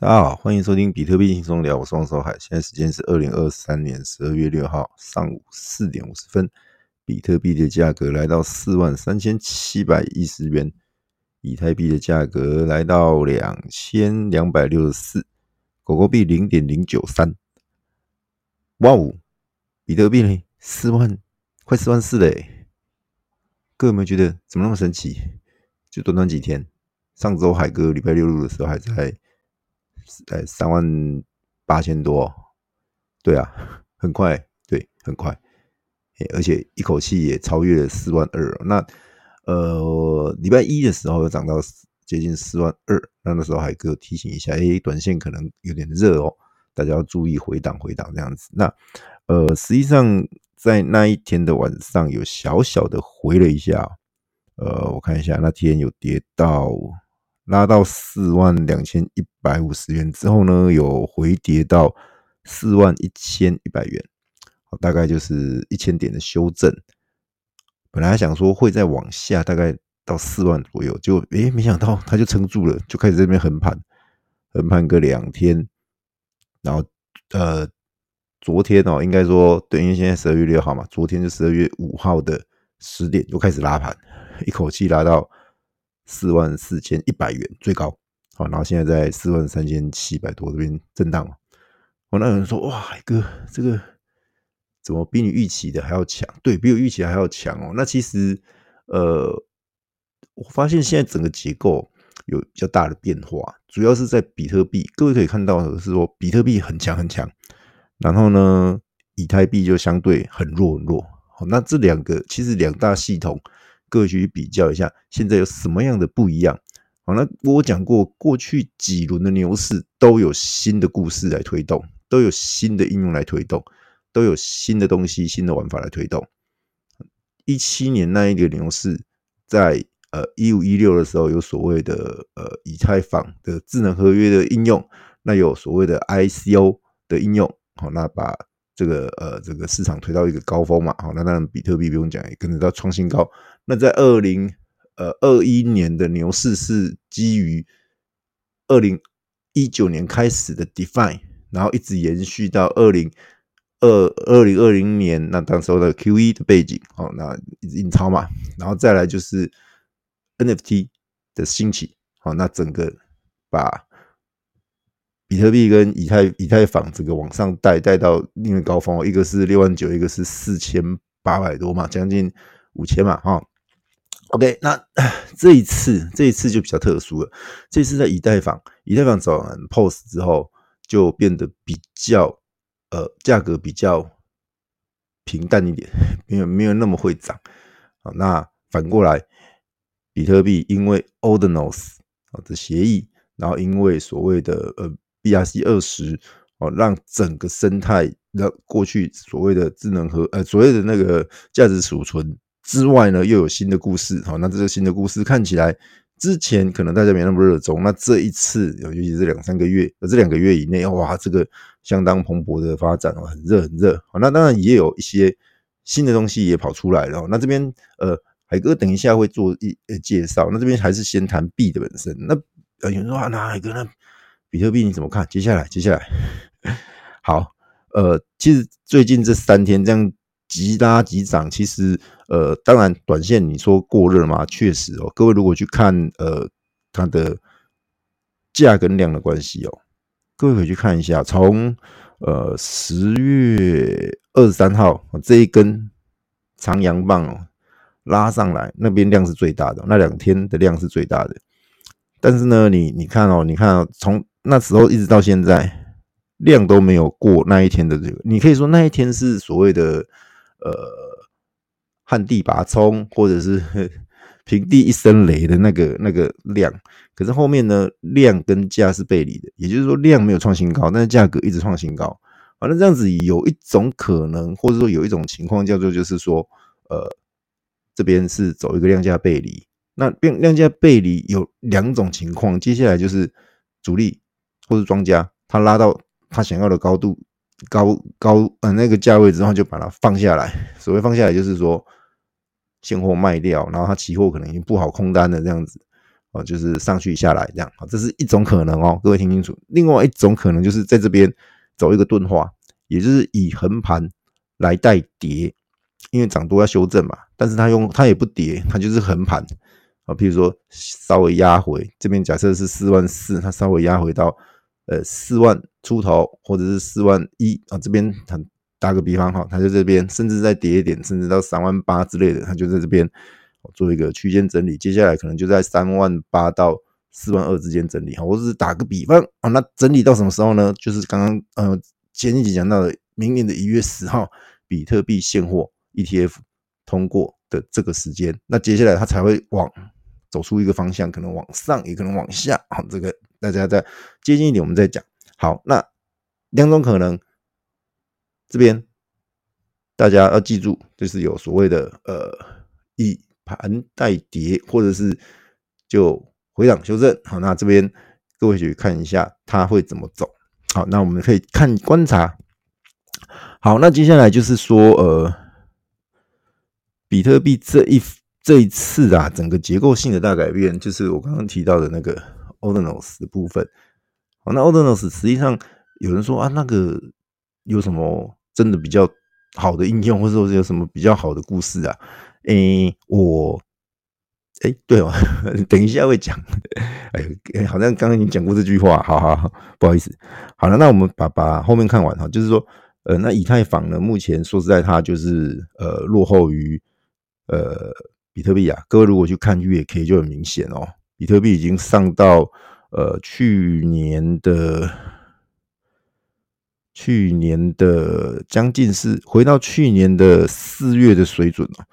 大家好，欢迎收听比特币轻松聊，我是王守海。现在时间是二零二三年十二月六号上午四点五十分，比特币的价格来到四万三千七百一十元，以太币的价格来到两千两百六十四，狗狗币零点零九三。哇哦，比特币呢？四万，快四万四嘞！各位有没有觉得怎么那么神奇？就短短几天，上周海哥礼拜六录的时候还在。呃，三万八千多，对啊，很快，对，很快，而且一口气也超越了四万二。那呃，礼拜一的时候又涨到接近四万二，那那时候还给我提醒一下，哎，短线可能有点热哦，大家要注意回档回档这样子。那呃，实际上在那一天的晚上有小小的回了一下，呃，我看一下那天有跌到。拉到四万两千一百五十元之后呢，有回跌到四万一千一百元，大概就是一千点的修正。本来想说会再往下，大概到四万左右，就诶没想到它就撑住了，就开始这边横盘，横盘个两天，然后呃，昨天哦，应该说对，因为现在十二月六号嘛，昨天就十二月五号的十点就开始拉盘，一口气拉到。四万四千一百元最高，好，然后现在在四万三千七百多这边震荡。我那有人说：“哇，海哥，这个怎么比你预期的还要强？对，比我预期的还要强哦。”那其实，呃，我发现现在整个结构有比较大的变化，主要是在比特币。各位可以看到的是说，比特币很强很强，然后呢，以太币就相对很弱很弱。好，那这两个其实两大系统。各位去比较一下，现在有什么样的不一样？好，那我讲过，过去几轮的牛市都有新的故事来推动，都有新的应用来推动，都有新的东西、新的玩法来推动。一七年那一个牛市，在呃一五一六的时候，有所谓的呃以太坊的智能合约的应用，那有所谓的 ICO 的应用，好，那把。这个呃，这个市场推到一个高峰嘛，好，那当然比特币不用讲，也跟着到创新高。那在二零呃二一年的牛市是基于二零一九年开始的 DeFi，然后一直延续到二零二二零二零年，那当时候的 QE 的背景，好，那印钞嘛，然后再来就是 NFT 的兴起，好，那整个把。比特币跟以太以太坊这个往上带带到另一个高峰，一个是六万九，一个是四千八百多嘛，将近五千嘛，哈。OK，那 这一次这一次就比较特殊了，这次在以太坊，以太坊走完 POS 之后，就变得比较呃价格比较平淡一点，没有没有那么会涨。好，那反过来，比特币因为 Ordinals 啊的协议，然后因为所谓的呃。BRC 二十哦，让整个生态，让过去所谓的智能和呃所谓的那个价值储存之外呢，又有新的故事。好，那这个新的故事看起来之前可能大家没那么热衷，那这一次尤其是两三个月，这两个月以内，哇，这个相当蓬勃的发展哦，很热很热。好，那当然也有一些新的东西也跑出来了。那这边呃，海哥等一下会做一介绍。那这边还是先谈币的本身。那呃有人说啊，那海哥那。比特币你怎么看？接下来，接下来，好，呃，其实最近这三天这样急拉急涨，其实呃，当然短线你说过热吗？确实哦，各位如果去看呃它的价跟量的关系哦，各位可以去看一下，从呃十月二十三号这一根长阳棒哦拉上来，那边量是最大的，那两天的量是最大的，但是呢，你你看哦，你看，从那时候一直到现在，量都没有过那一天的这个，你可以说那一天是所谓的呃旱地拔葱，或者是 平地一声雷的那个那个量。可是后面呢，量跟价是背离的，也就是说量没有创新高，但是价格一直创新高。反正这样子有一种可能，或者说有一种情况叫做就是说，呃，这边是走一个量价背离。那变量价背离有两种情况，接下来就是主力。或是庄家，他拉到他想要的高度，高高呃那个价位之后，就把它放下来。所谓放下来，就是说现货卖掉，然后他期货可能已经布好空单了这样子。哦，就是上去下来这样，这是一种可能哦，各位听清楚。另外一种可能就是在这边走一个钝化，也就是以横盘来带跌，因为涨多要修正嘛，但是它用它也不跌，它就是横盘啊。譬如说稍微压回这边，假设是四万四，它稍微压回到呃四万出头，或者是四万一啊，这边很打个比方哈，它就这边，甚至再跌一点，甚至到三万八之类的，它就在这边。做一个区间整理，接下来可能就在三万八到四万二之间整理哈。我只是打个比方啊，那整理到什么时候呢？就是刚刚呃前一集讲到的，明年的一月十号，比特币现货 ETF 通过的这个时间，那接下来它才会往走出一个方向，可能往上，也可能往下。啊，这个大家再接近一点，我们再讲。好，那两种可能，这边大家要记住，就是有所谓的呃以。盘带跌，或者是就回档修正，好，那这边各位去看一下它会怎么走。好，那我们可以看观察。好，那接下来就是说，呃，比特币这一这一次啊，整个结构性的大改变，就是我刚刚提到的那个 Ordinals 的部分。好，那 Ordinals 实际上有人说啊，那个有什么真的比较好的应用，或者说有什么比较好的故事啊？诶、我，诶、对哦，等一下会讲。哎，好像刚刚已经讲过这句话，好好好，不好意思。好了，那我们把把后面看完哈，就是说，呃，那以太坊呢，目前说实在，它就是呃落后于呃比特币啊。各位如果去看月 K 就很明显哦，比特币已经上到呃去年的。去年的将近是回到去年的四月的水准了，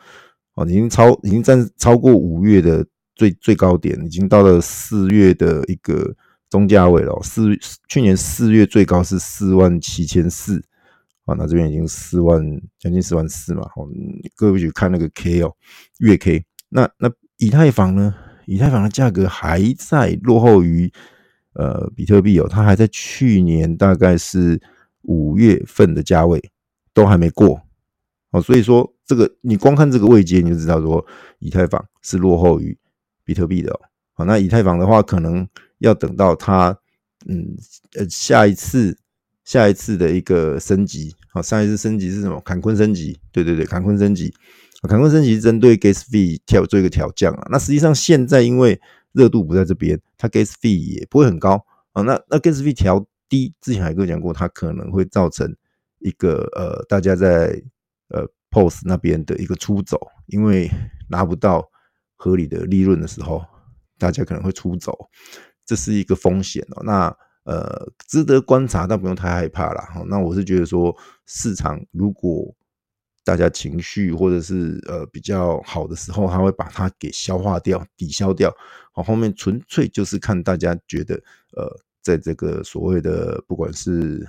哦，已经超已经占超过五月的最最高点，已经到了四月的一个中价位了。四去年四月最高是四万七千四，啊，那这边已经四万将近四万四嘛。哦，各位去看那个 K 哦，月 K，那那以太坊呢？以太坊的价格还在落后于呃比特币哦，它还在去年大概是。五月份的价位都还没过，哦，所以说这个你光看这个位阶你就知道说以太坊是落后于比特币的哦。好，那以太坊的话，可能要等到它嗯呃下一次下一次的一个升级，好，上一次升级是什么？坎昆升级，对对对，坎昆升级，坎昆升级针对 gas fee 调做一个调降啊。那实际上现在因为热度不在这边，它 gas fee 也不会很高啊。那那 gas fee 调。低，之前还跟我讲过，它可能会造成一个呃，大家在呃 POS 那边的一个出走，因为拿不到合理的利润的时候，大家可能会出走，这是一个风险哦。那呃，值得观察，但不用太害怕啦。那我是觉得说，市场如果大家情绪或者是呃比较好的时候，它会把它给消化掉、抵消掉。好，后面纯粹就是看大家觉得呃。在这个所谓的不管是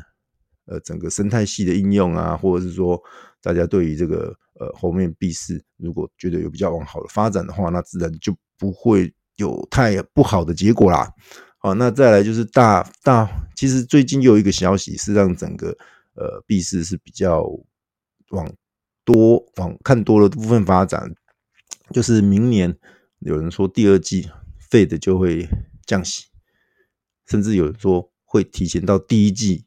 呃整个生态系的应用啊，或者是说大家对于这个呃后面币市如果觉得有比较往好的发展的话，那自然就不会有太不好的结果啦。好，那再来就是大大，其实最近又有一个消息是让整个呃币市是比较往多往看多了部分发展，就是明年有人说第二季费的就会降息。甚至有人说会提前到第一季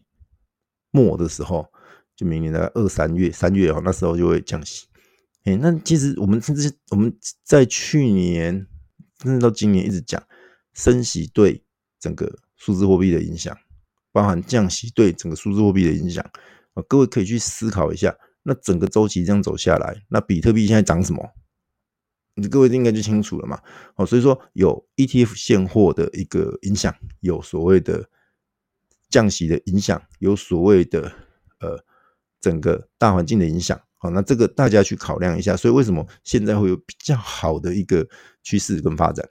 末的时候，就明年的二三月、三月哦，那时候就会降息。哎，那其实我们甚至我们在去年甚至到今年一直讲升息对整个数字货币的影响，包含降息对整个数字货币的影响啊，各位可以去思考一下。那整个周期这样走下来，那比特币现在涨什么？你各位应该就清楚了嘛，哦，所以说有 ETF 现货的一个影响，有所谓的降息的影响，有所谓的呃整个大环境的影响，好，那这个大家去考量一下。所以为什么现在会有比较好的一个趋势跟发展？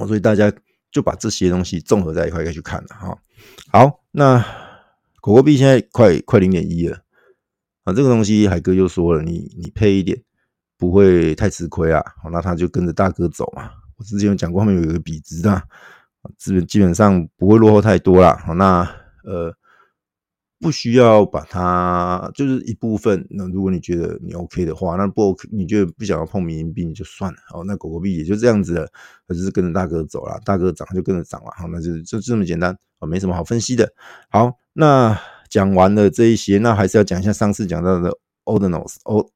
哦，所以大家就把这些东西综合在一块可以去看了哈。好，那狗狗币现在快快零点一了啊，这个东西海哥又说了，你你配一点。不会太吃亏啊，好，那他就跟着大哥走嘛。我之前有讲过，后面有一个比值啊，基本基本上不会落后太多啦。好，那呃，不需要把它就是一部分。那如果你觉得你 OK 的话，那不 OK，你觉得不想要碰民营币，你就算了。哦，那狗狗币也就这样子了，它就是跟着大哥走了，大哥涨就跟着涨了。好，那就就这么简单啊，没什么好分析的。好，那讲完了这一些，那还是要讲一下上次讲到的 Ordinals Ord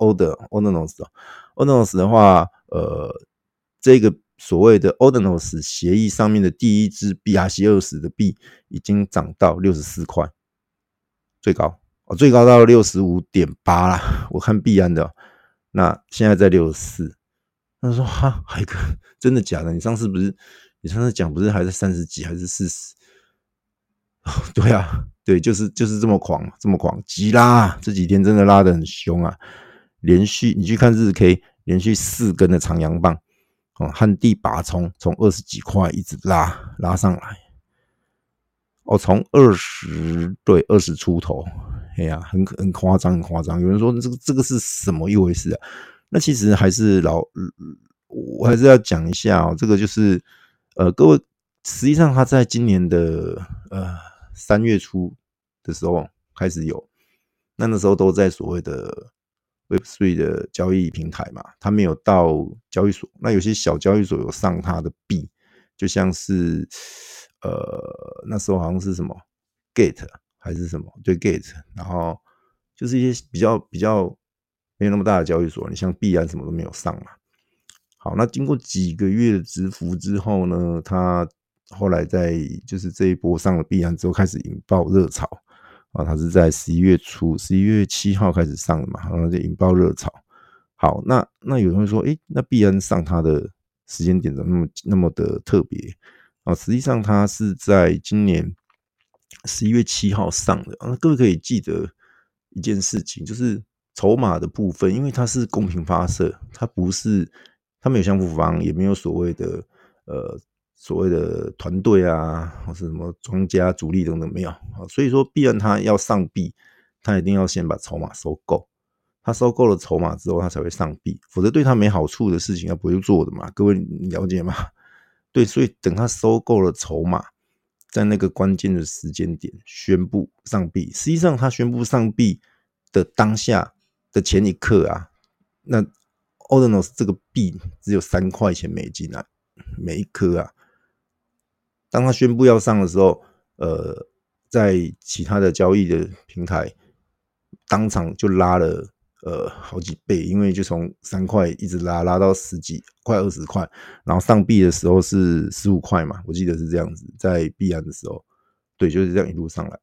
Ordinals Ordinals 的话，呃，这个所谓的 Ordinals 协议上面的第一支 BRC20 的币已经涨到六十四块。最高，最高到六十五点八啦。我看币安的，那现在在六十四。他说：“哈，海哥，真的假的？你上次不是，你上次讲不是还在三十几还是四十？对啊，对，就是就是这么狂，这么狂，急拉！这几天真的拉得很凶啊，连续你去看日 K，连续四根的长阳棒，哦，旱地拔葱，从二十几块一直拉拉上来。”哦，从二十对二十出头，哎呀，很很夸张，很夸张。有人说这个这个是什么一回事啊？那其实还是老，我还是要讲一下哦。这个就是呃，各位，实际上他在今年的呃三月初的时候开始有，那那时候都在所谓的 Web3 的交易平台嘛，他没有到交易所。那有些小交易所有上他的币，就像是。呃，那时候好像是什么 Gate 还是什么？对 Gate，然后就是一些比较比较没有那么大的交易所，你像币安什么都没有上嘛。好，那经过几个月的蛰伏之后呢，他后来在就是这一波上了币安之后，开始引爆热潮啊。它是在十一月初，十一月七号开始上的嘛，然后就引爆热潮。好，那那有人会说，哎、那币安上它的时间点怎么那么那么的特别？啊，实际上它是在今年十一月七号上的啊。各位可以记得一件事情，就是筹码的部分，因为它是公平发射，它不是它没有相互方，也没有所谓的呃所谓的团队啊，或是什么庄家主力等等没有啊。所以说，必然他要上币，他一定要先把筹码收购，他收购了筹码之后，他才会上币，否则对他没好处的事情，他不会做的嘛。各位你了解吗？对，所以等他收购了筹码，在那个关键的时间点宣布上币。实际上，他宣布上币的当下的前一刻啊，那 Ordinals 这个币只有三块钱美金啊，每一颗啊。当他宣布要上的时候，呃，在其他的交易的平台当场就拉了。呃，好几倍，因为就从三块一直拉拉到十几块、二十块，然后上币的时候是十五块嘛，我记得是这样子，在币安的时候，对，就是这样一路上来。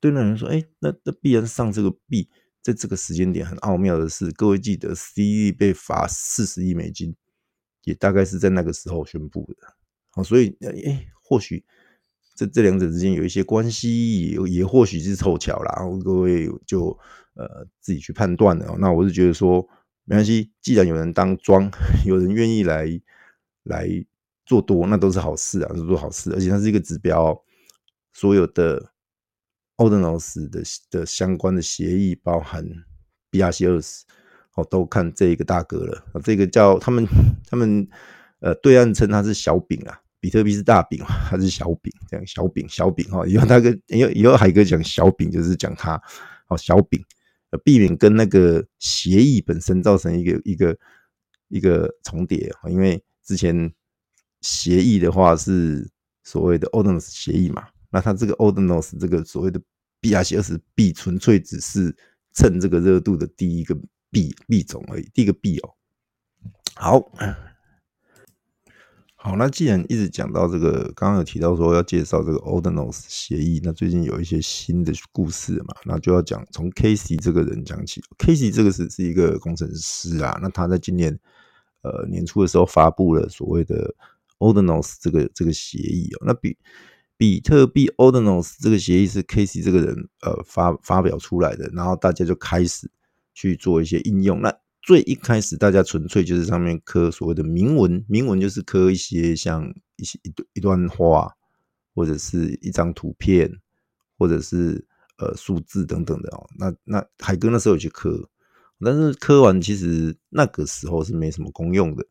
对那人说，哎、那那币安上这个币，在这个时间点很奥妙的是，各位记得，CZ 被罚四十亿美金，也大概是在那个时候宣布的。哦，所以，诶、欸，或许这这两者之间有一些关系，也也或许是凑巧啦。然后各位就。呃，自己去判断的。那我是觉得说，没关系，既然有人当庄，有人愿意来来做多，那都是好事啊，都是好事。而且它是一个指标，所有的 Ordinals 的的相关的协议，包含 BRC20，哦，都看这一个大哥了。这个叫他们 他们呃对岸称它是小饼啊，比特币是大饼，它是小饼，这样小饼小饼哈。以后他跟以后以后海哥讲小饼，就是讲他哦小饼。呃避免跟那个协议本身造成一个一个一个重叠，因为之前协议的话是所谓的 Ordinals 协议嘛，那它这个 Ordinals 这个所谓的 BRC20 币纯粹只是蹭这个热度的第一个币币种而已，第一个币哦。好。好，那既然一直讲到这个，刚刚有提到说要介绍这个 Ordinals 协议，那最近有一些新的故事嘛，那就要讲从 Casey 这个人讲起。Casey 这个是是一个工程师啊，那他在今年呃年初的时候发布了所谓的 Ordinals 这个这个协议哦。那比比特币 Ordinals 这个协议是 Casey 这个人呃发发表出来的，然后大家就开始去做一些应用。那最一开始，大家纯粹就是上面刻所谓的铭文，铭文就是刻一些像一些一一段话，或者是一张图片，或者是呃数字等等的哦。那那海哥那时候有去刻，但是刻完其实那个时候是没什么功用的，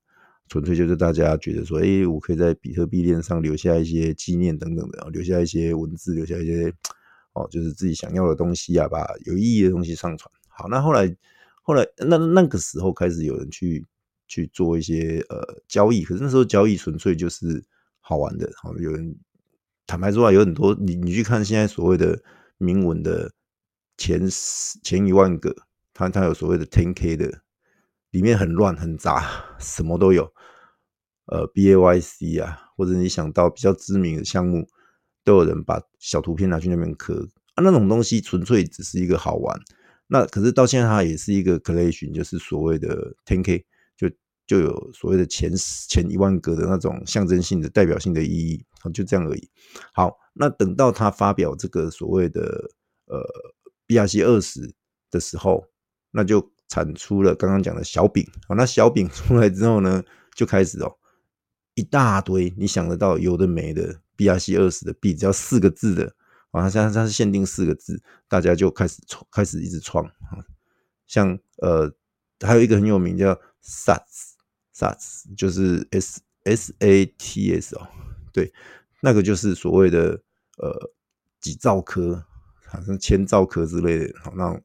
纯粹就是大家觉得说，哎，我可以在比特币链上留下一些纪念等等的，留下一些文字，留下一些哦，就是自己想要的东西啊，把有意义的东西上传。好，那后来后来那那个时候开始有人去去做一些呃交易，可是那时候交易纯粹就是好玩的。好，有人坦白说啊，有很多你你去看现在所谓的铭文的前十前一万个，它它有所谓的 10K 的，里面很乱很杂，什么都有。呃，BAYC 啊，或者你想到比较知名的项目，都有人把小图片拿去那边刻啊，那种东西纯粹只是一个好玩。那可是到现在它也是一个 collection，就是所谓的 10K，就就有所谓的前十前一万个的那种象征性的代表性的意义，就这样而已。好，那等到他发表这个所谓的呃 BRC 二十的时候，那就产出了刚刚讲的小饼。好，那小饼出来之后呢，就开始哦。一大堆你想得到有的没的 BRC 二十的币，只要四个字的啊，现在它是限定四个字，大家就开始创，开始一直创啊。像呃，还有一个很有名叫 SATS，SATS 就是 S S A T S 哦，对，那个就是所谓的呃几兆颗，好像千兆颗之类的，好，那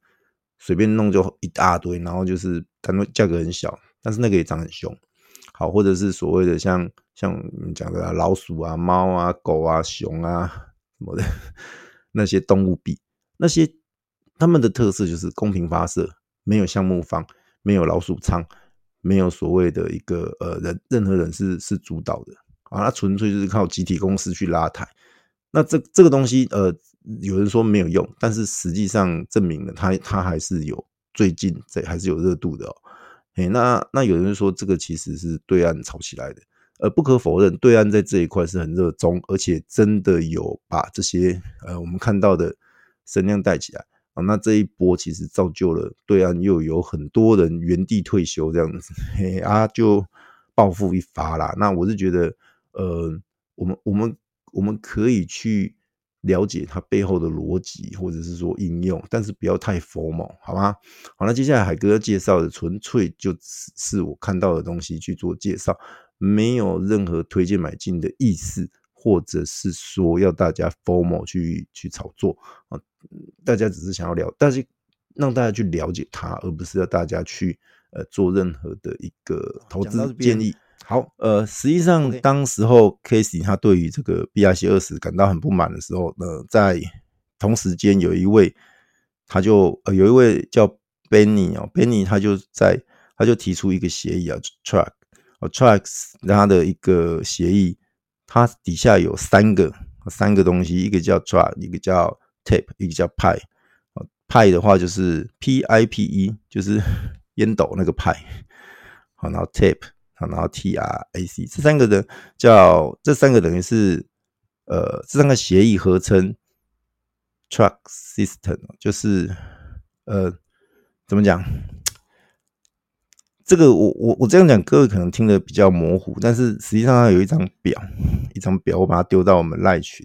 随便弄就一大堆，然后就是它那价格很小，但是那个也涨很凶。好，或者是所谓的像像你讲的老鼠啊、猫啊、狗啊、熊啊什么的那些动物币，那些他们的特色就是公平发射，没有项目方，没有老鼠仓，没有所谓的一个呃人，任何人是是主导的啊，它纯粹就是靠集体公司去拉抬。那这这个东西呃，有人说没有用，但是实际上证明了它它还是有最近这还是有热度的哦。哎，那那有人说这个其实是对岸炒起来的，呃，不可否认，对岸在这一块是很热衷，而且真的有把这些呃我们看到的声量带起来啊。那这一波其实造就了对岸又有很多人原地退休这样子，嘿啊，就暴富一发啦。那我是觉得，呃，我们我们我们可以去。了解它背后的逻辑，或者是说应用，但是不要太 formal，好吗？好，那接下来海哥介绍的纯粹就是我看到的东西去做介绍，没有任何推荐买进的意思，或者是说要大家 formal 去去炒作啊。大家只是想要了，但是让大家去了解它，而不是要大家去呃做任何的一个投资建议。好，呃，实际上当时候 Casey 他对于这个 BRC 二十感到很不满的时候，呢，在同时间有一位，他就呃有一位叫 Benny 哦，Benny 他就在他就提出一个协议啊，Track，Tracks 他的一个协议，它底下有三个三个东西，一个叫 Track，一个叫 Tape，一个叫 Pi。Pi 的话就是 P I P E，就是烟斗那个派，好，然后 Tape。然后 T R A C 这三个的叫这三个等于是呃这三个协议合称 Track System，就是呃怎么讲？这个我我我这样讲，各位可能听得比较模糊，但是实际上它有一张表，一张表，我把它丢到我们赖群，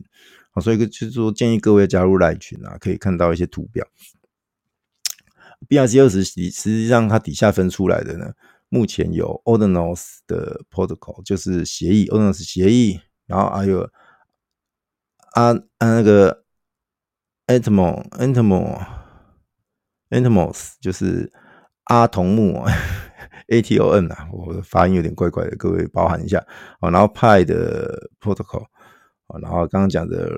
好，所以就是说建议各位加入赖群啊，可以看到一些图表。BRC 二十实实际上它底下分出来的呢。目前有 Ordinals 的 protocol，就是协议 Ordinals 协议，然后还有啊啊那个 Atom Atom Atomos，就是阿童木 A T O N 啊，我的发音有点怪怪的，各位包涵一下啊。然后 Pi 的 protocol 啊，然后刚刚讲的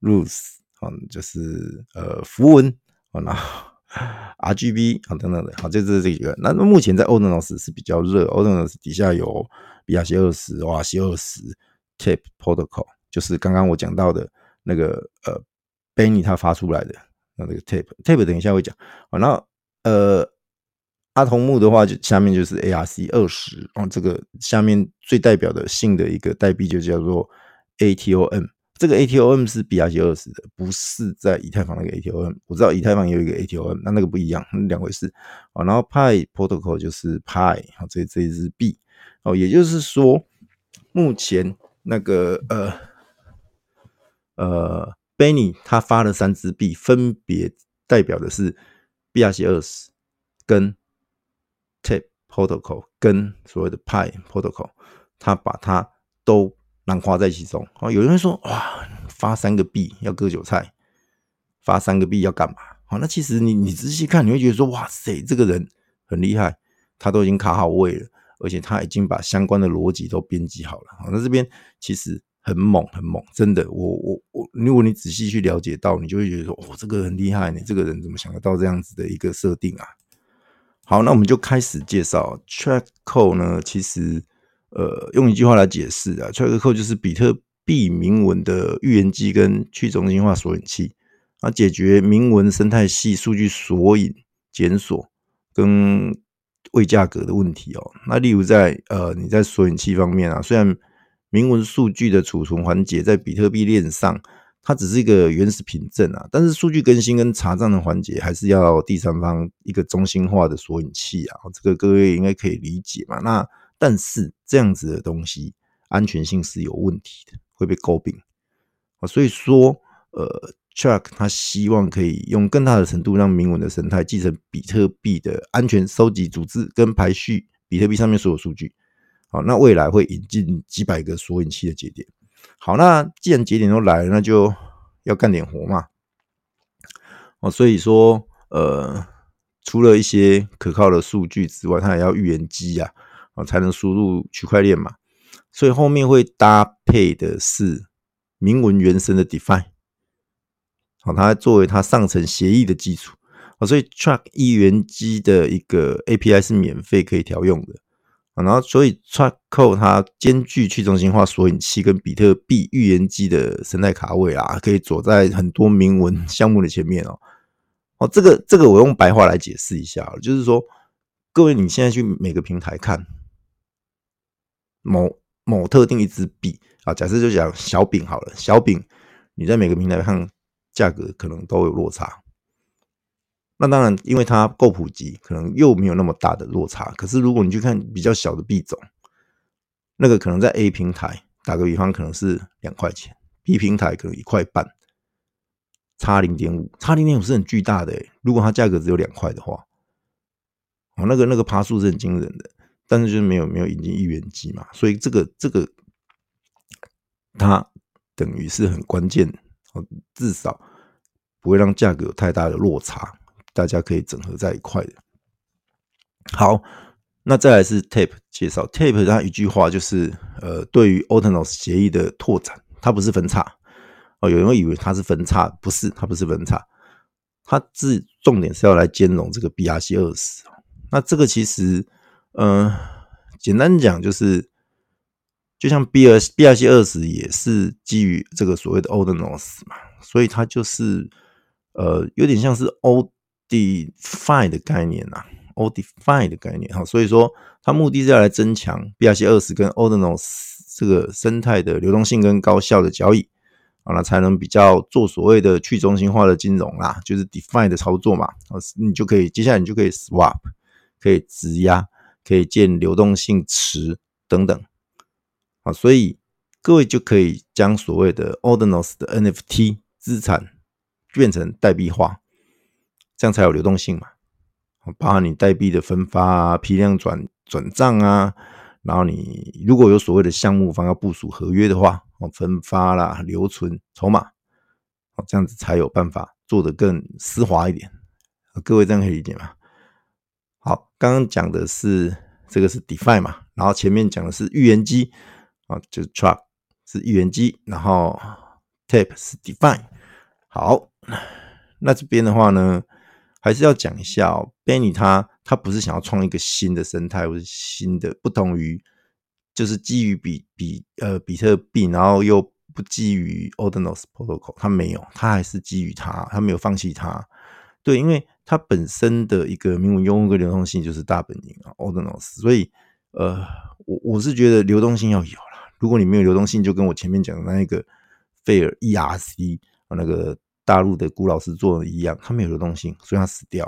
Rules 啊，就是呃符文啊，然后。RGB 啊等等的，好，就是这几个。那目前在 Ordinals 是比较热，Ordinals 底下有 BRC 二十、瓦西二十、Tape Protocol，就是刚刚我讲到的那个呃 Benny 他发出来的那那个 Tape，Tape 等一下会讲。好，那呃阿童木的话，就下面就是 ARC 二十，哦，这个下面最代表的性的一个代币就叫做 ATOM。这个 ATOM 是 BRC 二十的，不是在以太坊那个 ATOM。我知道以太坊有一个 ATOM，那那个不一样，两回事。然后 Pi Protocol 就是 Pi，好，这这一支币，哦，也就是说，目前那个呃呃 Benny 他发了三支币，分别代表的是 BRC 二十跟 Protocol 跟所谓的 Pi Protocol，他把它都。囊括在其中，有人说哇，发三个币要割韭菜，发三个币要干嘛？好，那其实你你仔细看，你会觉得说，哇塞，这个人很厉害，他都已经卡好位了，而且他已经把相关的逻辑都编辑好了。好，那这边其实很猛，很猛，真的，我我我，如果你仔细去了解到，你就会觉得说，哦，这个很厉害，你这个人怎么想得到这样子的一个设定啊？好，那我们就开始介绍 Track Code 呢，其实。呃，用一句话来解释啊，Track Code 就是比特币铭文的预言机跟去中心化索引器啊，解决铭文生态系数据索引检索跟未价格的问题哦。那例如在呃，你在索引器方面啊，虽然铭文数据的储存环节在比特币链上，它只是一个原始凭证啊，但是数据更新跟查账的环节还是要第三方一个中心化的索引器啊，这个各位应该可以理解嘛。那但是这样子的东西安全性是有问题的，会被诟病啊。所以说，呃，Track 他希望可以用更大的程度让铭文的生态继承比特币的安全收集、组织跟排序比特币上面所有数据。好，那未来会引进几百个索引器的节点。好，那既然节点都来了，那就要干点活嘛。哦，所以说，呃，除了一些可靠的数据之外，它也要预言机呀。才能输入区块链嘛，所以后面会搭配的是铭文原生的 Define，好，它作为它上层协议的基础，所以 Track 预言机的一个 API 是免费可以调用的，然后所以 Track Code 它兼具去中心化索引器跟比特币预言机的生态卡位啊，可以走在很多铭文项目的前面哦，哦，这个这个我用白话来解释一下，就是说各位你现在去每个平台看。某某特定一支币啊，假设就讲小饼好了，小饼你在每个平台看价格可能都有落差。那当然，因为它够普及，可能又没有那么大的落差。可是如果你去看比较小的币种，那个可能在 A 平台打个比方，可能是两块钱，B 平台可能一块半，差零点五，差零点五是很巨大的。如果它价格只有两块的话，哦，那个那个爬数是很惊人的。但是就是没有没有引进一元机嘛，所以这个这个它等于是很关键，至少不会让价格有太大的落差，大家可以整合在一块的。好，那再来是 Tape 介绍 Tape，它一句话就是呃，对于 Ordinals 协议的拓展，它不是分叉哦，有人会以为它是分叉，不是，它不是分叉，它是重点是要来兼容这个 BRC 二十。那这个其实。嗯、简单讲就是，就像 B R B R C 二十也是基于这个所谓的 Ordinals 嘛，所以它就是呃有点像是 O Define 的概念呐，O Define 的概念哈，所以说它目的是要来增强 B R C 二十跟 Ordinals 这个生态的流动性跟高效的交易，啊，那才能比较做所谓的去中心化的金融啦，就是 Define 的操作嘛，你就可以接下来你就可以 Swap，可以质押。可以建流动性池等等，啊，所以各位就可以将所谓的 Ordinals 的 NFT 资产变成代币化，这样才有流动性嘛。包含你代币的分发啊、批量转转账啊，然后你如果有所谓的项目方要部署合约的话，哦，分发啦、留存筹码，哦，这样子才有办法做得更丝滑一点。各位这样可以理解吗？好，刚刚讲的是这个是 DeFi 嘛，然后前面讲的是预言机啊，就是 Truck 是预言机，然后 Tape 是 DeFi。好，那这边的话呢，还是要讲一下哦，Benny 他他不是想要创一个新的生态，或是新的不同于，就是基于比比呃比特币，然后又不基于 Ordinals Protocol，他没有，他还是基于它，他没有放弃它。对，因为它本身的一个名文用户跟流动性就是大本营啊，Ordinals，所以呃，我我是觉得流动性要有啦。如果你没有流动性，就跟我前面讲的那一个费尔 ERC，那个大陆的古老师做的一样，它没有流动性，所以它死掉。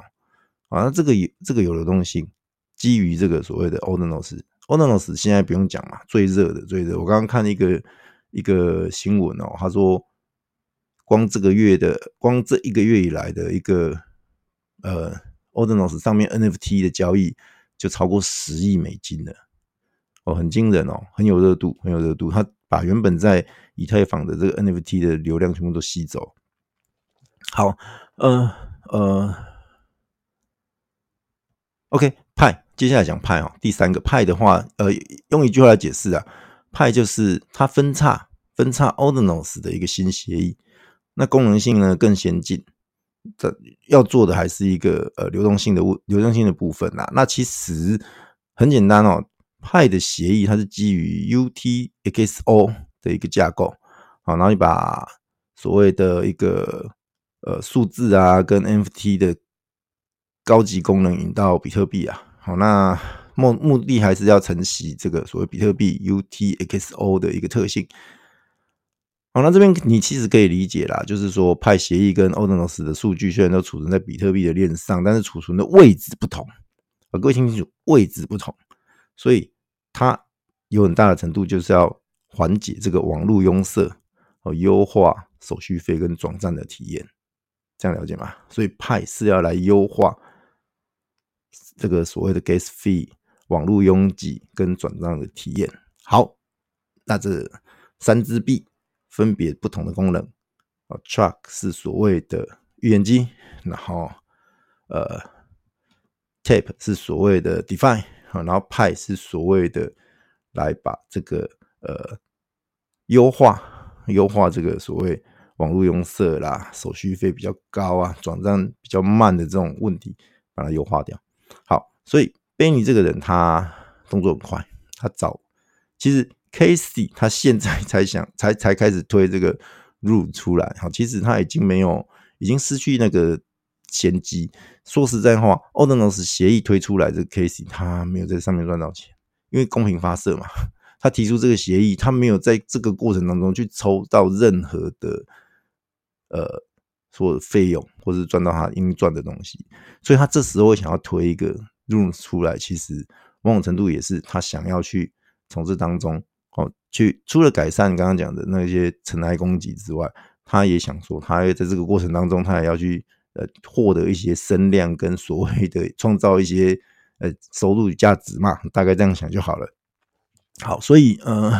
啊，那这个有这个有流动性，基于这个所谓的 Ordinals，Ordinals 现在不用讲嘛，最热的最热。我刚刚看一个一个新闻哦，他说。光这个月的，光这一个月以来的一个呃，Ordinals 上面 NFT 的交易就超过十亿美金了，哦，很惊人哦，很有热度，很有热度。他把原本在以太坊的这个 NFT 的流量全部都吸走。好，呃呃，OK，派，接下来讲派哦。第三个派的话，呃，用一句话来解释啊，派就是它分叉分叉 Ordinals 的一个新协议，那功能性呢更先进。这要做的还是一个呃流动性的物流动性的部分呐。那其实很简单哦，派的协议它是基于 UTXO 的一个架构，好，然后你把所谓的一个呃数字啊跟 NFT 的高级功能引到比特币啊，好，那目目的还是要承袭这个所谓比特币 UTXO 的一个特性。好，那这边你其实可以理解啦，就是说派协议跟 Ordinals 的数据虽然都储存在比特币的链上，但是储存的位置不同。啊，各位听清楚，位置不同，所以它有很大的程度就是要缓解这个网络拥塞和优化手续费跟转账的体验，这样了解吗？所以派是要来优化这个所谓的 gas fee 网络拥挤跟转账的体验。好，那这三支币。分别不同的功能啊，Truck 是所谓的预言机，然后呃，Tape 是所谓的 Define 啊，然后派是所谓的来把这个呃优化优化这个所谓网络拥塞啦，手续费比较高啊，转账比较慢的这种问题，把它优化掉。好，所以 Benny 这个人他动作很快，他早其实。Casey 他现在才想 才才开始推这个 Rule 出来，好，其实他已经没有，已经失去那个先机。说实在话，Ordinals 协议推出来，这个 Casey 他没有在上面赚到钱，因为公平发射嘛，他提出这个协议，他没有在这个过程当中去抽到任何的呃所有的费用，或是赚到他应赚的东西，所以他这时候想要推一个 Rule 出来，其实某种程度也是他想要去从这当中。哦，去除了改善刚刚讲的那些尘埃攻击之外，他也想说，他在这个过程当中，他也要去呃获得一些声量跟所谓的创造一些呃收入价值嘛，大概这样想就好了。好，所以呃，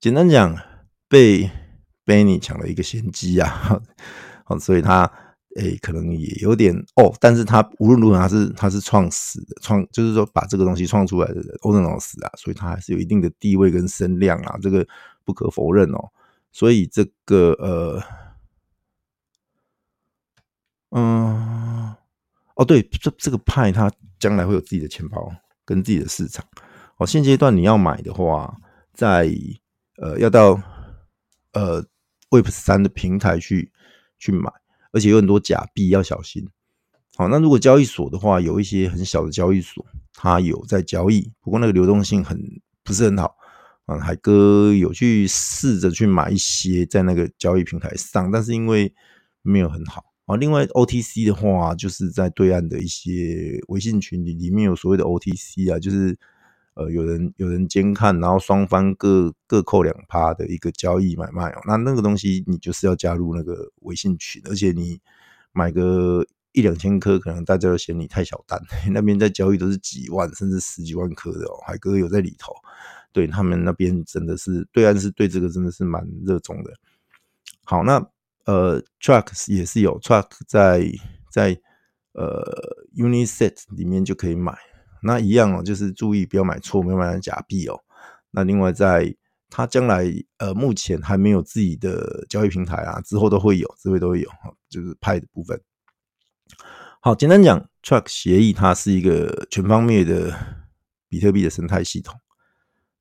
简单讲，被 Benny 抢了一个先机啊，好，所以他。诶、可能也有点哦，但是他无论如何，他是他是创始的，创就是说把这个东西创出来的人，Ordinals 啊，所以他还是有一定的地位跟声量啊，这个不可否认哦。所以这个呃，嗯，哦对，这这个派他将来会有自己的钱包跟自己的市场。哦，现阶段你要买的话，在呃要到呃 Web 三的平台去去买。而且有很多假币要小心。好，那如果交易所的话，有一些很小的交易所，它有在交易，不过那个流动性很不是很好。啊，海哥有去试着去买一些在那个交易平台上，但是因为没有很好。啊，另外 OTC 的话，就是在对岸的一些微信群里，里面有所谓的 OTC 啊，就是。呃，有人有人监看，然后双方各各扣两趴的一个交易买卖哦，那那个东西你就是要加入那个微信群，而且你买个一两千颗，可能大家都嫌你太小单，那边在交易都是几万甚至十几万颗的哦，海哥有在里头，对他们那边真的是对岸是对这个真的是蛮热衷的。好，那呃，trucks 也是有 Truck 在在呃 Unisat 里面就可以买。那一样哦，就是注意不要买错，不要买假币哦。那另外在，在它将来呃，目前还没有自己的交易平台啊，之后都会有，之后都会有哈，就是派的部分。好，简单讲，Truck 协议它是一个全方面的比特币的生态系统，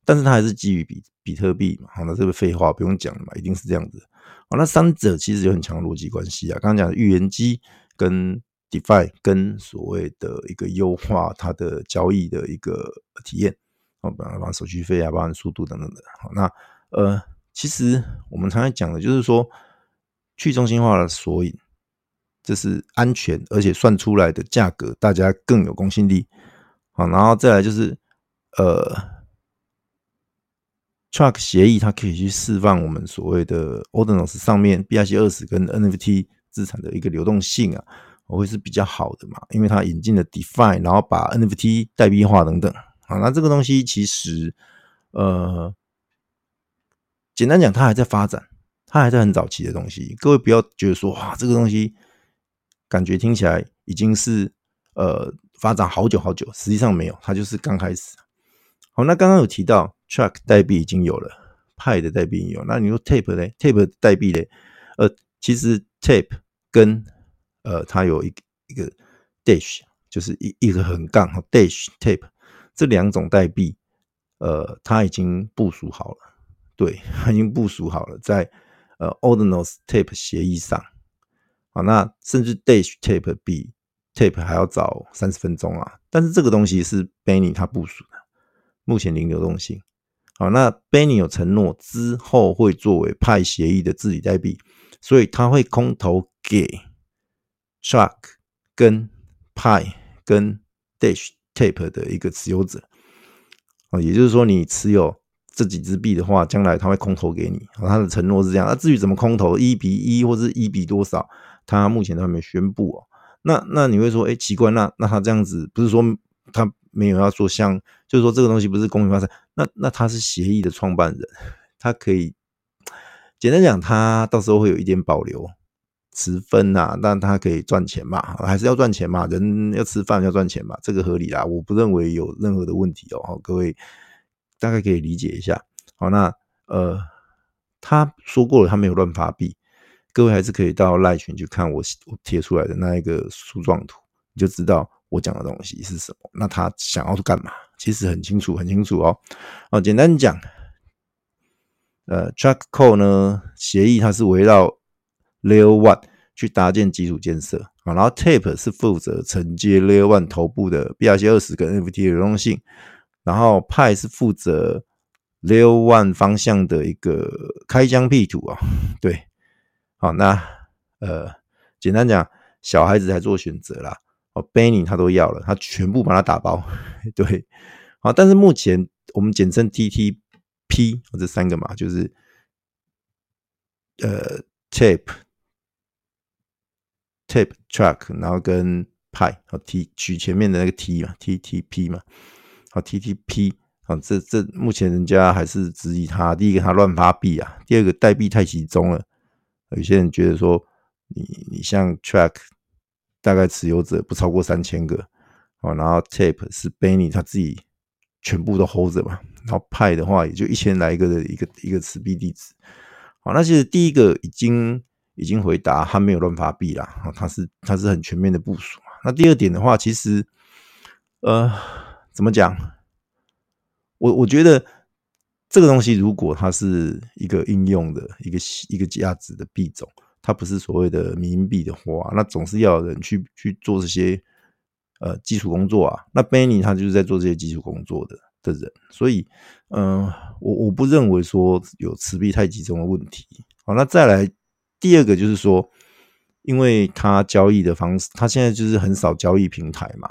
但是它还是基于比比特币嘛。好，那这个废话不用讲了嘛，一定是这样子。好，那三者其实有很强的逻辑关系啊。刚刚讲的预言机跟 DeFi 跟所谓的一个优化它的交易的一个体验，哦，包含手续费啊，包含速度等等的。好，那呃，其实我们常常讲的就是说，去中心化的索引，这是安全，而且算出来的价格大家更有公信力。好，然后再来就是呃，Truck 协议它可以去释放我们所谓的 Ordinals 上面 BRC20 跟 NFT 资产的一个流动性啊。我会是比较好的嘛，因为它引进了 Define，然后把 NFT 代币化等等。好，那这个东西其实，呃，简单讲，它还在发展，它还是很早期的东西。各位不要觉得说哇，这个东西感觉听起来已经是呃发展好久好久，实际上没有，它就是刚开始。好，那刚刚有提到 Track 代币已经有了，Pi 的代币有，那你说 Tape 呢？Tape 代币呢？呃，其实 Tape 跟呃它有一一个 Dash，就是一一个横杠和，Dash Tape 这两种代币，呃，它已经部署好了，对，它已经部署好了在呃 Ordinals Tape 协议上。好，那甚至 Dash Tape 比 Tape 还要早三十分钟啊，但是这个东西是 Benny 他部署的。目前零流动性，好，那 Benny 有承诺之后会作为派协议的治理代币，所以他会空投给 Track 跟派跟 Dash Tape 的一个持有者，啊，也就是说你持有这几支币的话，将来他会空投给你，他的承诺是这样。那至于怎么空投，一比一或者一比多少，他目前都还没宣布哦。那那你会说，哎，奇怪，那那他这样子不是说他？没有要说像，就是说这个东西不是公平发生，那那他是协议的创办人，他可以简单讲，他到时候会有一点保留持分呐、啊，但他可以赚钱嘛，还是要赚钱嘛，人要吃饭要赚钱嘛，这个合理啦，我不认为有任何的问题哦，各位大概可以理解一下。好，那呃，他说过了，他没有乱发币，各位还是可以到赖群去看我我贴出来的那一个树状图，你就知道。我讲的东西是什么？那他想要干嘛？其实很清楚，很清楚哦。哦，简单讲，呃，Track Core 呢协议它是围绕 Layer One 去搭建基础建设啊，然后 Tape 是负责承接 Layer One 头部的 BRC 二十跟 NFT 的流动性，然后 Pi 是负责 Layer One 方向的一个开疆辟土啊。对，好，那呃，简单讲，小孩子才做选择啦。哦 Benny 他都要了，他全部把它打包，对，好，但是目前我们简称 TTP 这三个嘛，就是呃 Tape Tape Track，然后跟 Pi 好 T 取前面的那个 T 嘛，TTP 嘛，好 TTP 好，这这目前人家还是质疑他，第一个他乱发币啊，第二个代币太集中了，有些人觉得说你你像 Track。大概持有者不超过三千个，然后 Tape 是 Benny 他自己全部都 hold 着嘛，然后派的话也就一千来个的一个一个持币地址，好，那其实第一个已经已经回答他没有乱发币啦，他是他是很全面的部署。那第二点的话，其实呃怎么讲，我我觉得这个东西如果它是一个应用的一个一个价值的币种。它不是所谓的迷因币的话，那总是要有人去去做这些呃基础工作啊。那 Benny 他就是在做这些基础工作的的人，所以嗯、我我不认为说有持币太集中的问题。好，那再来第二个就是说，因为他交易的方式，他现在就是很少交易平台嘛，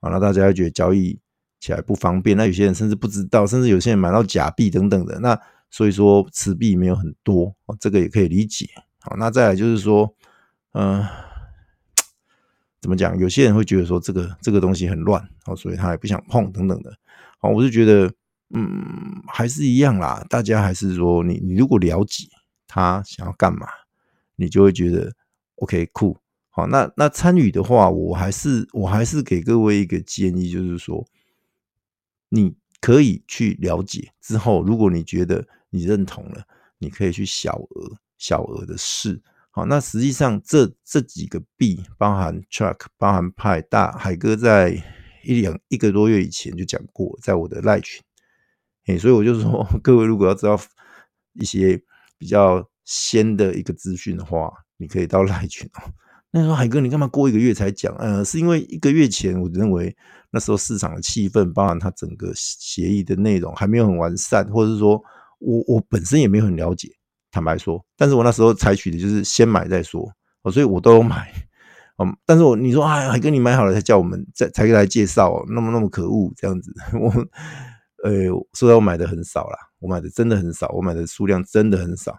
啊，那大家觉得交易起来不方便，那有些人甚至不知道，甚至有些人买到假币等等的，那所以说持币没有很多，这个也可以理解。好，那再来就是说，嗯、怎么讲？有些人会觉得说这个这个东西很乱，哦，所以他也不想碰等等的。好，我是觉得，嗯，还是一样啦。大家还是说，你你如果了解他想要干嘛，你就会觉得 OK 酷。好，那那参与的话，我还是我还是给各位一个建议，就是说，你可以去了解之后，如果你觉得你认同了，你可以去小额。小额的试，好，那实际上这这几个币，包含 Truck，包含派大海哥，在一两一个多月以前就讲过，在我的赖群，哎，所以我就说，各位如果要知道一些比较先的一个资讯的话，你可以到赖群哦。那时候海哥，你干嘛过一个月才讲？呃，是因为一个月前，我认为那时候市场的气氛，包含它整个协议的内容还没有很完善，或者是说我我本身也没有很了解。坦白说，但是我那时候采取的就是先买再说，哦所以我都有买，嗯，但是我你说啊，海哥你买好了才叫我们再才来介绍，那么那么可恶这样子，我呃，说实在我买的很少啦，我买的真的很少，我买的数量真的很少，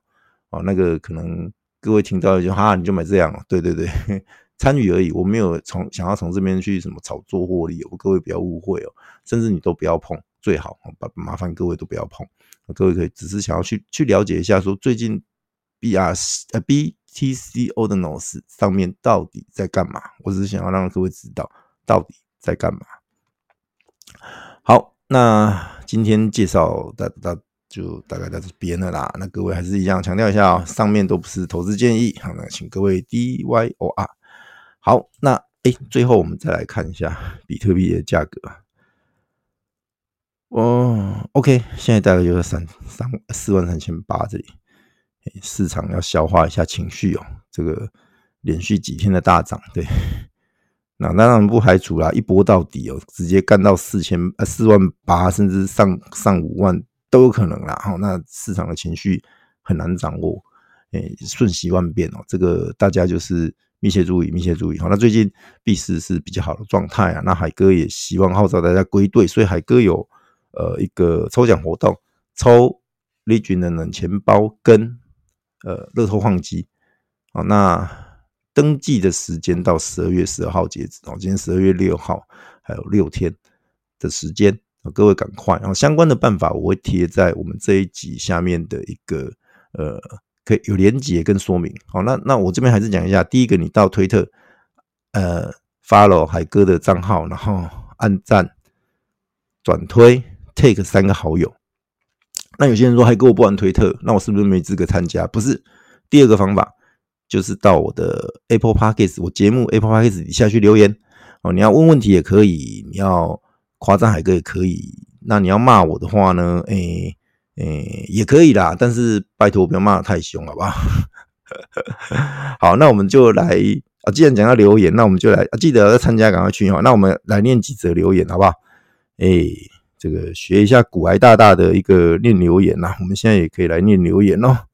哦，那个可能各位听到就哈，你就买这样，对对对，参与而已，我没有从想要从这边去什么炒作获利，各位不要误会哦，甚至你都不要碰，最好把麻烦各位都不要碰。各位可以只是想要去去了解一下，说最近 B R C 呃 B T C Ordinals 上面到底在干嘛？我只是想要让各位知道到底在干嘛。好，那今天介绍到到就大概在这边了啦。那各位还是一样强调一下哦，上面都不是投资建议。好，那请各位 D Y O R。好，那诶，最后我们再来看一下 比特币的价格。哦，OK，现在大概就是三三四万三千八这里，市场要消化一下情绪哦。这个连续几天的大涨，对，那当然不排除啦，一波到底哦，直接干到四千呃四万八，甚至上上五万都有可能啦。好，那市场的情绪很难掌握，诶，瞬息万变哦。这个大家就是密切注意，密切注意。好，那最近币市是比较好的状态啊。那海哥也希望号召大家归队，所以海哥有。呃，一个抽奖活动，抽立讯的冷钱包跟呃乐透换机，好，那登记的时间到十二月十二号截止哦，今天十二月六号还有六天的时间，各位赶快，然后相关的办法我会贴在我们这一集下面的一个呃，可以有连接跟说明，好，那那我这边还是讲一下，第一个你到推特呃 follow 海哥的账号，然后按赞转推。take 三个好友，那有些人说海哥我不玩推特，那我是不是没资格参加？不是，第二个方法就是到我的 Apple Podcast 我节目 Apple Podcast 底下去留言哦。你要问问题也可以，你要夸赞海哥也可以。那你要骂我的话呢？诶、欸、诶、也可以啦，但是拜托不要骂得太凶，好不好？好，那我们就来啊。既然讲到留言，那我们就来啊，记得要参加，赶快去哈。那我们来念几则留言，好不好？诶、欸。这个学一下股癌大大的一个念留言呐、我们现在也可以来念留言哦。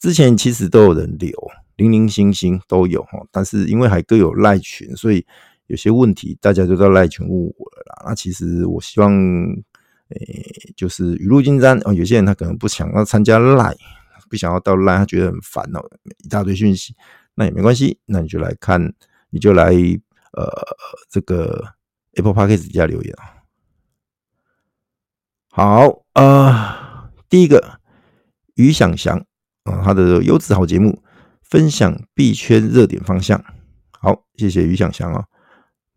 之前其实都有人留，零零星星都有哈，但是因为海哥有赖群，所以有些问题大家就到赖群问我了啦。那其实我希望，诶，就是雨露均沾哦。有些人他可能不想要参加赖，不想要到赖，他觉得很烦哦，一大堆讯息，那也没关系，那你就来看，你就来呃这个 Apple Podcast 底下留言啊。好啊、呃，第一个于想祥啊，他的优质好节目，分享币圈热点方向。好，谢谢于想祥啊。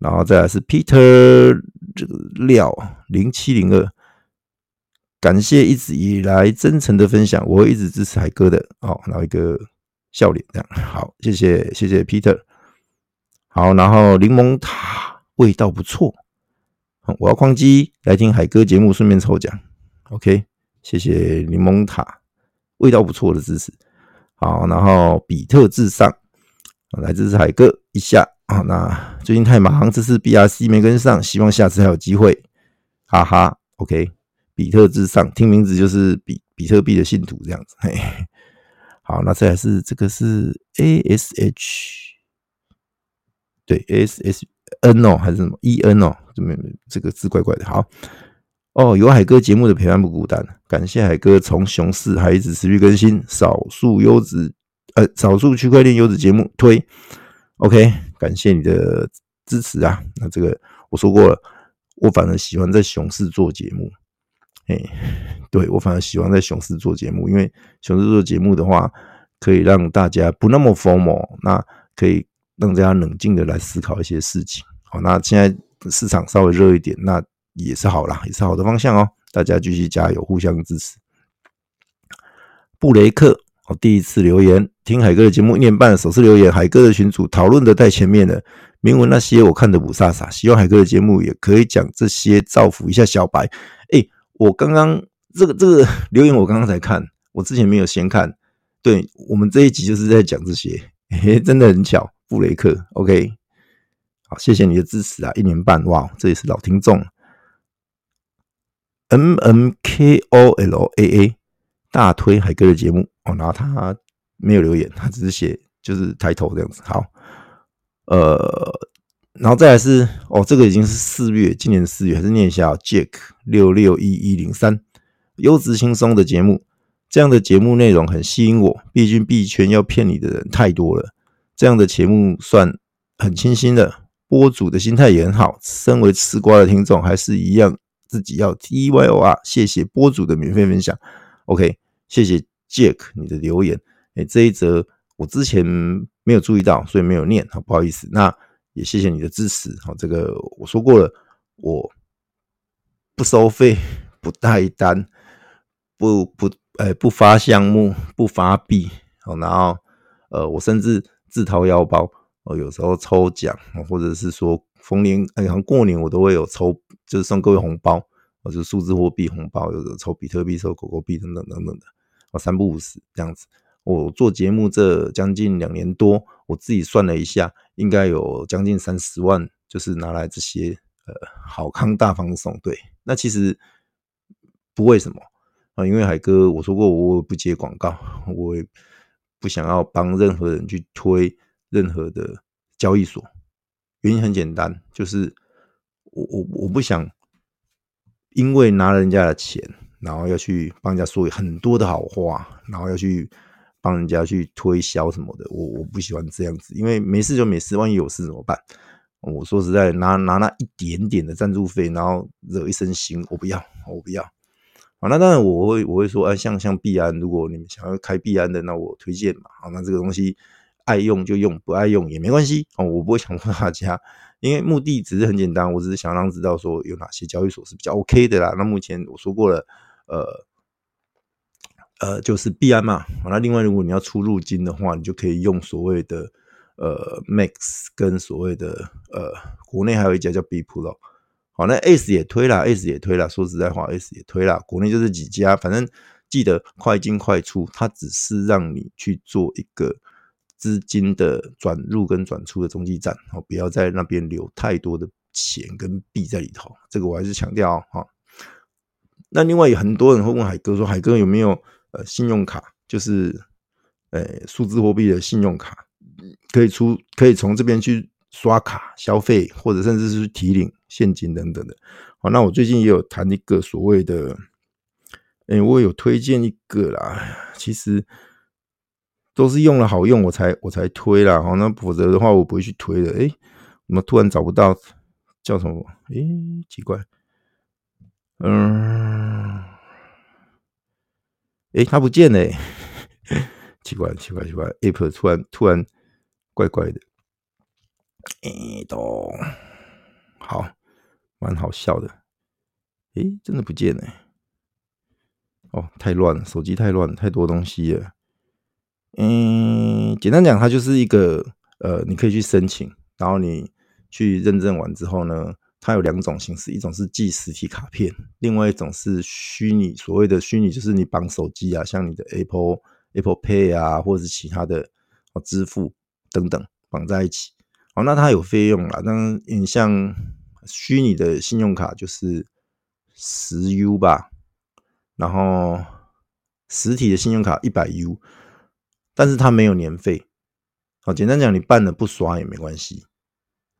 然后再来是 Peter 这个廖零七零二，感谢一直以来真诚的分享，我会一直支持海哥的。哦，然后一个笑脸这样。好，谢谢谢谢 Peter。好，然后柠檬塔味道不错。我要矿机来听海哥节目，顺便抽奖。OK，谢谢柠檬塔，味道不错的支持。好，然后比特至上来支持海哥一下啊。那最近太忙，这次 BRC 没跟上，希望下次还有机会。哈哈，OK，比特至上，听名字就是比比特币的信徒这样子。嘿，好，那再来是这个是 ASH，对，ASH。N 哦，还是什么 E N 哦？这边这个字怪怪的。好哦，有海哥节目的陪伴不孤单，感谢海哥从熊市还一直持续更新少数优质呃少数区块链优质节目推。OK，感谢你的支持啊。那这个我说过了，我反而喜欢在熊市做节目。哎，对，我反而喜欢在熊市做节目，因为熊市做节目的话，可以让大家不那么 FOMO，那可以。让大家冷静的来思考一些事情。好，那现在市场稍微热一点，那也是好啦，也是好的方向哦。大家继续加油，互相支持。布雷克，哦，第一次留言，听海哥的节目一年半，首次留言。海哥的群组讨论的太前面了，明文那些我看得不飒飒。希望海哥的节目也可以讲这些，造福一下小白。哎、我刚刚这个这个留言我刚刚才看，我之前没有先看。对，我们这一集就是在讲这些，嘿、真的很巧。布雷克，OK，好，谢谢你的支持啊！一年半，哇，这也是老听众。M M K O L A A 大推海哥的节目哦，然后他没有留言，他只是写就是抬头这样子。好，呃，然后再来是哦，这个已经是四月，今年的四月还是念一下 Jack 六六一一零三优质轻松的节目，这样的节目内容很吸引我，毕竟币圈要骗你的人太多了。这样的节目算很清新的，播主的心态也很好。身为吃瓜的听众，还是一样自己要 T Y O R。谢谢播主的免费分享。OK，谢谢 Jack 你的留言。哎，这一则我之前没有注意到，所以没有念，好不好意思。那也谢谢你的支持，好，这个我说过了，我不收费，不带单，不不，哎，不发项目，不发币，好，然后呃，我甚至自掏腰包，哦，有时候抽奖，或者是说逢年，哎，好像过年我都会有抽，就是送各位红包。或者数字货币红包，有的抽比特币、抽狗狗币等等等等的，三不五时这样子。我做节目这将近两年多，我自己算了一下，应该有将近三十万，就是拿来这些呃好康大方送。对，那其实不为什么啊，因为海哥我说过我不接广告，我也不想要帮任何人去推任何的交易所。原因很简单，就是我我我不想。因为拿人家的钱，然后要去帮人家说很多的好话，然后要去帮人家去推销什么的，我我不喜欢这样子。因为没事就没事，万一有事怎么办？我说实在，拿拿那一点点的赞助费，然后惹一身腥，我不要，我不要。好，那当然我会我会说，哎，像像必安，如果你们想要开必安的，那我推荐嘛。好，那这个东西爱用就用，不爱用也没关系哦，我不会强迫大家。因为目的只是很简单，我只是想让知道说有哪些交易所是比较 OK 的啦。那目前我说过了，呃呃，就是币安嘛。那另外如果你要出入金的话，你就可以用所谓的呃 Max 跟所谓的呃国内还有一家叫 Bpro。好，那 S 也推了，S 也推了。说实在话，S 也推了。国内就是几家，反正记得快进快出，它只是让你去做一个。资金的转入跟转出的中继站，哦，不要在那边留太多的钱跟币在里头，这个我还是强调哈。那另外有很多人会问海哥说，海哥有没有呃信用卡，就是呃数字货币的信用卡，可以出可以从这边去刷卡消费，或者甚至是提领现金等等的。好，那我最近也有谈一个所谓的，哎，我有推荐一个啦，其实。都是用了好用，我才我才推啦。好，那否则的话，我不会去推的。诶，怎么突然找不到叫什么？诶，奇怪。嗯，诶，它不见了。奇怪，奇怪，奇怪。App 突然突然怪怪的。诶，都好，蛮好笑的。诶，真的不见了。哦，太乱了，手机太乱，太多东西了。嗯，简单讲，它就是一个呃，你可以去申请，然后你去认证完之后呢，它有两种形式，一种是寄实体卡片，另外一种是虚拟，所谓的虚拟就是你绑手机啊，像你的 Apple Apple Pay 啊，或者是其他的哦支付等等绑在一起。好，那它有费用啦，那你像虚拟的信用卡就是十 U 吧，然后实体的信用卡一百 U。但是它没有年费，好，简单讲，你办了不刷也没关系。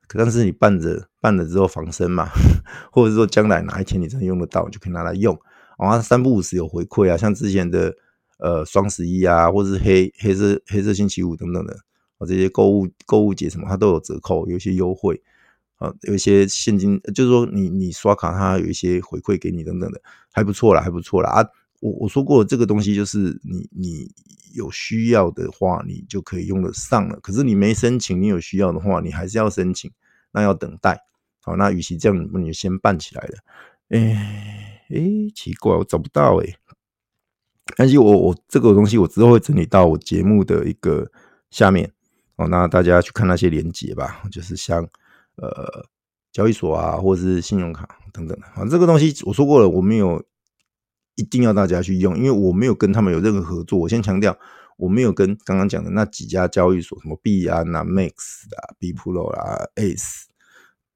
可但是你办着办了之后防身嘛，或者是说将来哪一天你真的用得到，就可以拿来用。啊，三不五时有回馈啊，像之前的呃双十一啊，或者是黑黑色黑色星期五等等的，啊这些购物购物节什么，它都有折扣，有一些优惠啊，有一些现金，就是说你你刷卡它有一些回馈给你等等的，还不错啦，还不错啦啊。我我说过这个东西就是你你有需要的话，你就可以用得上了。可是你没申请，你有需要的话，你还是要申请，那要等待。好，那与其这样，你就先办起来了。哎哎，奇怪，我找不到哎。但是我我这个东西我之后会整理到我节目的一个下面哦，那大家去看那些连接吧，就是像呃交易所啊，或者是信用卡等等的啊。这个东西我说过了，我没有。一定要大家去用，因为我没有跟他们有任何合作。我先强调，我没有跟刚刚讲的那几家交易所，什么币安啊、Max 啊、Bpro 啊、Ace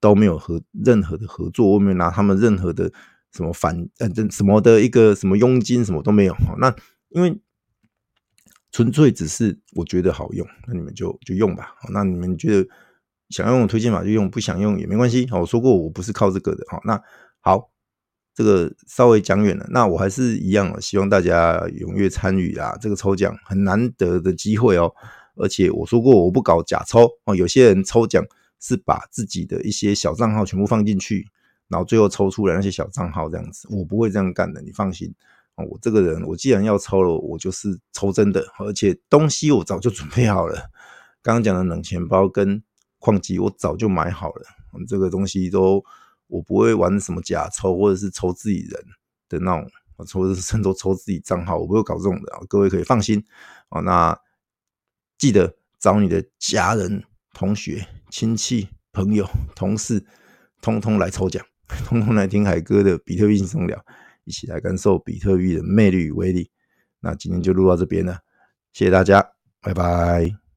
都没有和任何的合作。我没有拿他们任何的什么反呃什么的一个什么佣金，什么都没有。那因为纯粹只是我觉得好用，那你们就就用吧。那你们觉得想用推荐码就用，不想用也没关系。我说过我不是靠这个的。好，那好。这个稍微讲远了，那我还是一样，希望大家踊跃参与啦。这个抽奖很难得的机会哦，而且我说过我不搞假抽哦。有些人抽奖是把自己的一些小账号全部放进去，然后最后抽出来那些小账号这样子，我不会这样干的，你放心我这个人，我既然要抽了，我就是抽真的，而且东西我早就准备好了。刚刚讲的冷钱包跟矿机，我早就买好了。这个东西都我不会玩什么假抽，或者是抽自己人的那种，或者是甚至抽自己账号，我不会搞这种的。各位可以放心啊。那记得找你的家人、同学、亲戚、朋友、同事，通通来抽奖，通通来听海哥的比特币轻松聊。一起来感受比特币的魅力与威力。那今天就录到这边了，谢谢大家，拜拜。